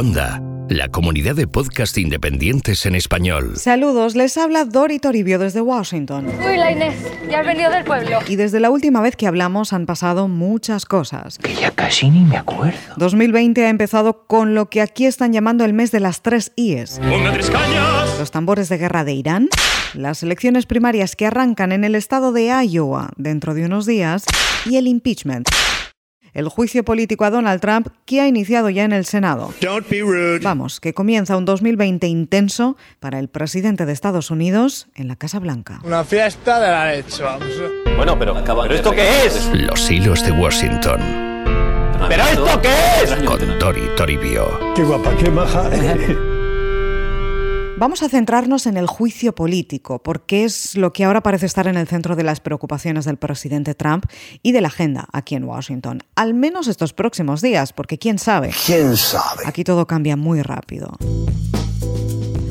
Onda, la comunidad de podcast independientes en español. Saludos, les habla Dori Toribio desde Washington. Uy, la Inés, ya has venido del pueblo. Y desde la última vez que hablamos han pasado muchas cosas. Que ya casi ni me acuerdo. 2020 ha empezado con lo que aquí están llamando el mes de las tres IES. Los tambores de guerra de Irán, las elecciones primarias que arrancan en el estado de Iowa dentro de unos días y el impeachment el juicio político a Donald Trump que ha iniciado ya en el Senado. Vamos, que comienza un 2020 intenso para el presidente de Estados Unidos en la Casa Blanca. Una fiesta de la leche, vamos. Bueno, pero, ¿pero esto qué es? Los hilos de Washington. ¿Pero esto qué es? Con Tori Toribio. Qué guapa, qué maja. Vamos a centrarnos en el juicio político, porque es lo que ahora parece estar en el centro de las preocupaciones del presidente Trump y de la agenda aquí en Washington. Al menos estos próximos días, porque quién sabe. ¿Quién sabe? Aquí todo cambia muy rápido.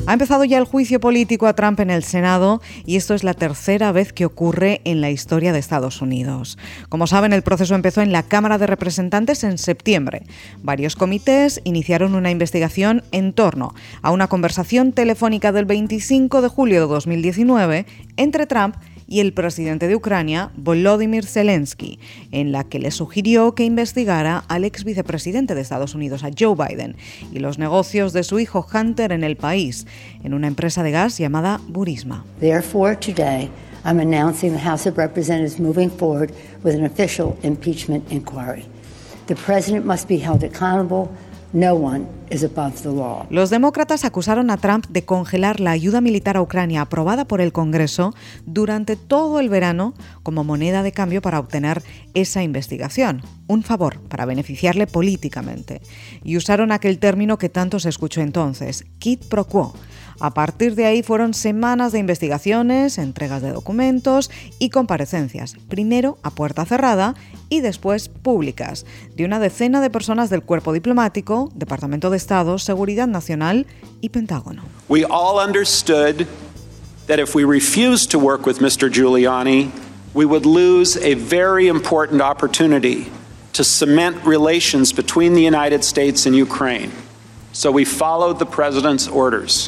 Ha empezado ya el juicio político a Trump en el Senado y esto es la tercera vez que ocurre en la historia de Estados Unidos. Como saben, el proceso empezó en la Cámara de Representantes en septiembre. Varios comités iniciaron una investigación en torno a una conversación telefónica del 25 de julio de 2019 entre Trump y el presidente de Ucrania, Volodymyr Zelensky, en la que le sugirió que investigara al ex vicepresidente de Estados Unidos, a Joe Biden, y los negocios de su hijo Hunter en el país, en una empresa de gas llamada Burisma. Therefore, today, I'm announcing the House of Representatives moving forward with an official impeachment inquiry. The president must be held accountable los demócratas acusaron a Trump de congelar la ayuda militar a Ucrania aprobada por el Congreso durante todo el verano como moneda de cambio para obtener esa investigación, un favor para beneficiarle políticamente. Y usaron aquel término que tanto se escuchó entonces, quid pro quo a partir de ahí fueron semanas de investigaciones, entregas de documentos y comparecencias, primero a puerta cerrada y después públicas, de una decena de personas del cuerpo diplomático, Departamento de Estado, Seguridad Nacional y Pentágono. We all understood that if we refused to work with Mr. Giuliani, we would lose a very important opportunity to cement relations between the United States and Ukraine.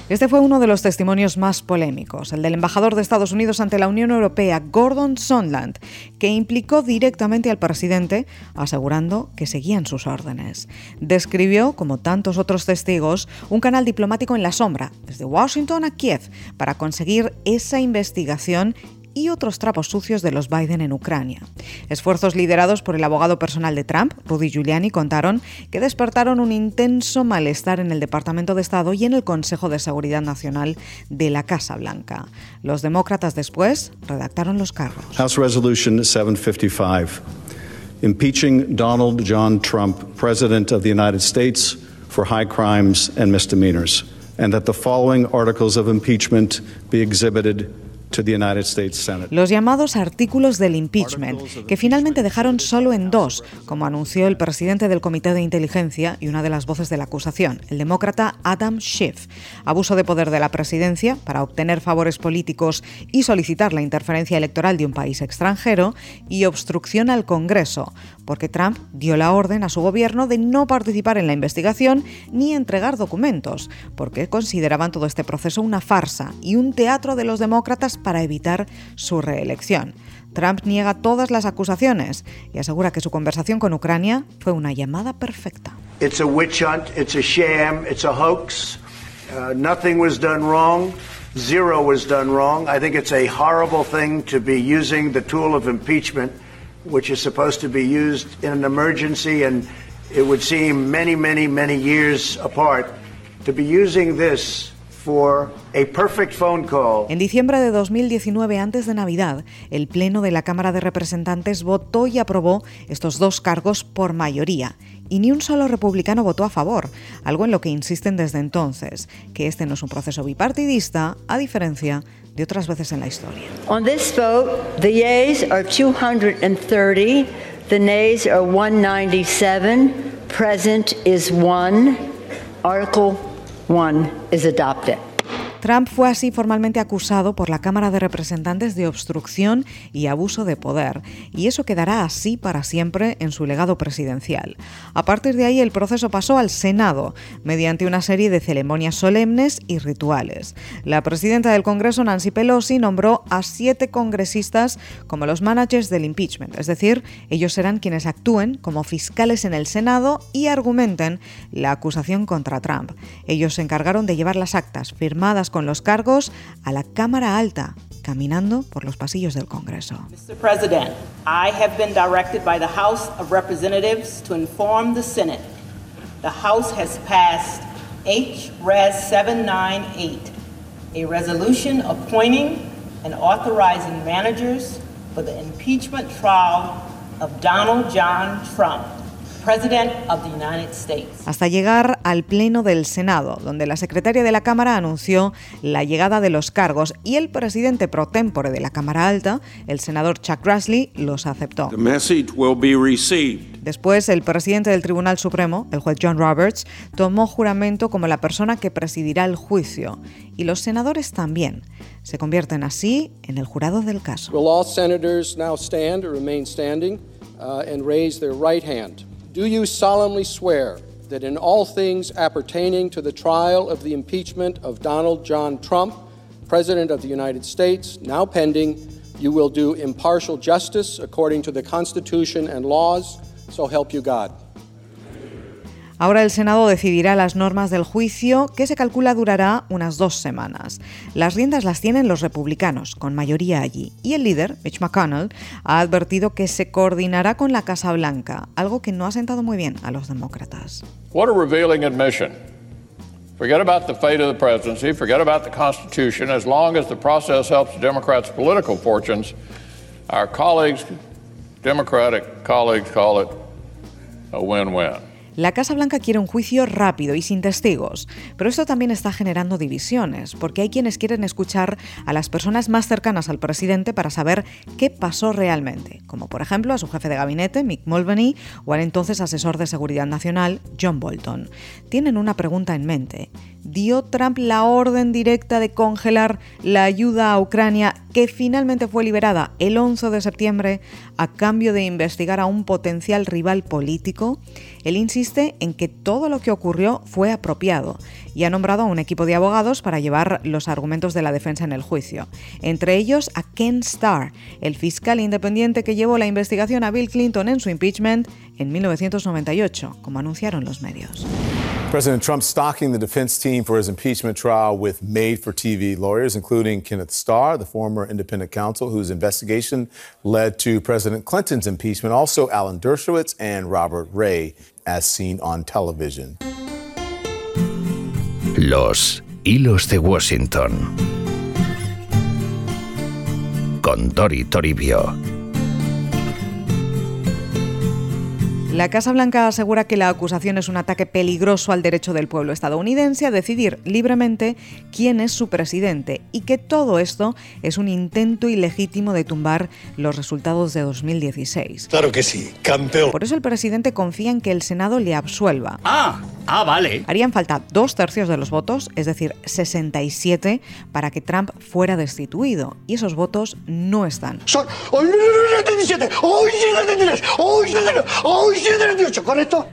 Este fue uno de los testimonios más polémicos, el del embajador de Estados Unidos ante la Unión Europea, Gordon Sondland, que implicó directamente al presidente, asegurando que seguían sus órdenes. Describió, como tantos otros testigos, un canal diplomático en la sombra, desde Washington a Kiev, para conseguir esa investigación y otros trapos sucios de los Biden en Ucrania. Esfuerzos liderados por el abogado personal de Trump, Rudy Giuliani, contaron que despertaron un intenso malestar en el Departamento de Estado y en el Consejo de Seguridad Nacional de la Casa Blanca. Los demócratas después redactaron los cargos. House Resolution 755, impeaching Donald John Trump, President of the United States, for high crimes and misdemeanors, and that the following articles of impeachment be exhibited los llamados artículos del impeachment, que finalmente dejaron solo en dos, como anunció el presidente del Comité de Inteligencia y una de las voces de la acusación, el demócrata Adam Schiff. Abuso de poder de la presidencia para obtener favores políticos y solicitar la interferencia electoral de un país extranjero y obstrucción al Congreso, porque Trump dio la orden a su gobierno de no participar en la investigación ni entregar documentos, porque consideraban todo este proceso una farsa y un teatro de los demócratas para evitar su reelección. Trump niega todas las acusaciones y asegura que su conversación con Ucrania fue una llamada perfecta. It's a witch hunt, it's a sham, it's a hoax. Uh, nothing was done wrong. Zero was done wrong. I think it's a horrible thing to be using the tool of impeachment, which is supposed to be used in an emergency and it would seem many, many, many years apart. To be using this en diciembre de 2019, antes de Navidad, el Pleno de la Cámara de Representantes votó y aprobó estos dos cargos por mayoría. Y ni un solo republicano votó a favor, algo en lo que insisten desde entonces, que este no es un proceso bipartidista, a diferencia de otras veces en la historia. On this vote, the yeas are 230, the nays are 197, present is one. Article Trump fue así formalmente acusado por la Cámara de Representantes de obstrucción y abuso de poder, y eso quedará así para siempre en su legado presidencial. A partir de ahí el proceso pasó al Senado, mediante una serie de ceremonias solemnes y rituales. La presidenta del Congreso, Nancy Pelosi, nombró a siete congresistas como los managers del impeachment, es decir, ellos serán quienes actúen como fiscales en el Senado y argumenten la acusación contra Trump. Ellos se encargaron de llevar las actas firmadas con los cargos a la Cámara Alta, caminando por los pasillos del Congreso. Mr. President, I have been directed by the House of Representatives to inform the Senate. The House has passed H-Res 798, a resolution appointing and authorizing managers for the impeachment trial of Donald John Trump hasta llegar al Pleno del Senado, donde la secretaria de la Cámara anunció la llegada de los cargos y el presidente pro tempore de la Cámara Alta, el senador Chuck Grassley, los aceptó. Después, el presidente del Tribunal Supremo, el juez John Roberts, tomó juramento como la persona que presidirá el juicio y los senadores también. Se convierten así en el jurado del caso. Do you solemnly swear that in all things appertaining to the trial of the impeachment of Donald John Trump, President of the United States, now pending, you will do impartial justice according to the Constitution and laws, so help you God? Ahora el Senado decidirá las normas del juicio, que se calcula durará unas dos semanas. Las riendas las tienen los republicanos, con mayoría allí, y el líder, Mitch McConnell, ha advertido que se coordinará con la Casa Blanca, algo que no ha sentado muy bien a los demócratas. What a revealing admission. Forget about the fate of the presidency, forget about the Constitution. As long as the process helps Democrats' political fortunes, our colleagues, Democratic colleagues, call it a win-win. La Casa Blanca quiere un juicio rápido y sin testigos, pero esto también está generando divisiones, porque hay quienes quieren escuchar a las personas más cercanas al presidente para saber qué pasó realmente, como por ejemplo a su jefe de gabinete, Mick Mulvaney, o al entonces asesor de seguridad nacional, John Bolton. Tienen una pregunta en mente. ¿Dio Trump la orden directa de congelar la ayuda a Ucrania que finalmente fue liberada el 11 de septiembre a cambio de investigar a un potencial rival político? Él insiste en que todo lo que ocurrió fue apropiado y ha nombrado a un equipo de abogados para llevar los argumentos de la defensa en el juicio, entre ellos a Ken Starr, el fiscal independiente que llevó la investigación a Bill Clinton en su impeachment en 1998, como anunciaron los medios. President Trump stocking the defense team for his impeachment trial with made for TV lawyers, including Kenneth Starr, the former independent counsel whose investigation led to President Clinton's impeachment, also Alan Dershowitz and Robert Ray, as seen on television. Los hilos de Washington. Con Dori Toribio. La Casa Blanca asegura que la acusación es un ataque peligroso al derecho del pueblo estadounidense a decidir libremente quién es su presidente y que todo esto es un intento ilegítimo de tumbar los resultados de 2016. Claro que sí, campeón. Por eso el presidente confía en que el Senado le absuelva. Ah, ah, vale. Harían falta dos tercios de los votos, es decir, 67, para que Trump fuera destituido. Y esos votos no están. Son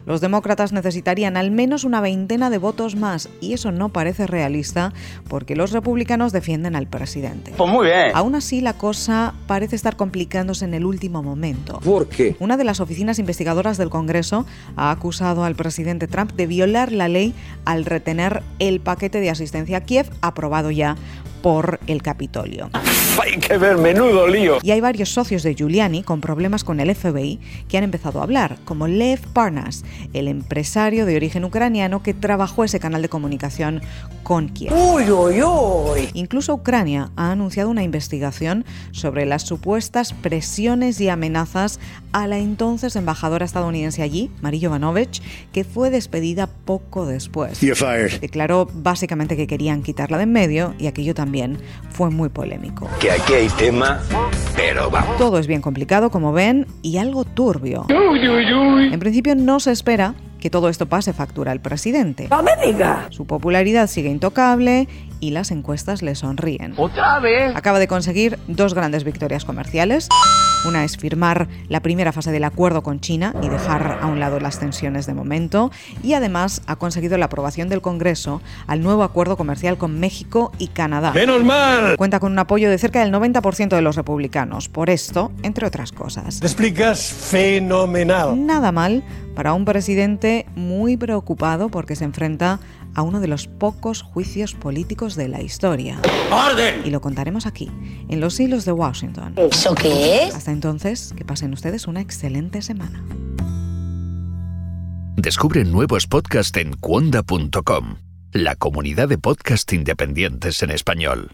los demócratas necesitarían al menos una veintena de votos más y eso no parece realista porque los republicanos defienden al presidente. Pues muy bien. Aún así, la cosa parece estar complicándose en el último momento. ¿Por qué? Una de las oficinas investigadoras del Congreso ha acusado al presidente Trump de la ley al retener el paquete de asistencia a Kiev aprobado ya por el Capitolio. Hay que ver, menudo lío. Y hay varios socios de Giuliani con problemas con el FBI que han empezado a hablar, como Lev Parnas, el empresario de origen ucraniano que trabajó ese canal de comunicación con Kiev. Uy, uy, uy. Incluso Ucrania ha anunciado una investigación sobre las supuestas presiones y amenazas a la entonces embajadora estadounidense allí, Marie Jovanovic, que fue despedida poco después. Declaró básicamente que querían quitarla de en medio y aquello también fue muy polémico. Que aquí hay tema, pero vamos. Todo es bien complicado, como ven, y algo turbio. En principio no se espera que todo esto pase factura al presidente. ¡No me diga! Su popularidad sigue intocable y las encuestas le sonríen. ¿Otra vez? Acaba de conseguir dos grandes victorias comerciales. Una es firmar la primera fase del acuerdo con China y dejar a un lado las tensiones de momento. Y además ha conseguido la aprobación del Congreso al nuevo acuerdo comercial con México y Canadá. ¡Menos mal! Cuenta con un apoyo de cerca del 90% de los republicanos. Por esto, entre otras cosas. Te explicas fenomenal. Nada mal para un presidente muy preocupado porque se enfrenta a uno de los pocos juicios políticos de la historia. ¡Orden! Y lo contaremos aquí, en los hilos de Washington. ¿Eso qué es? Hasta entonces, que pasen ustedes una excelente semana. Descubre nuevos podcasts en cuonda.com, la comunidad de podcast independientes en español.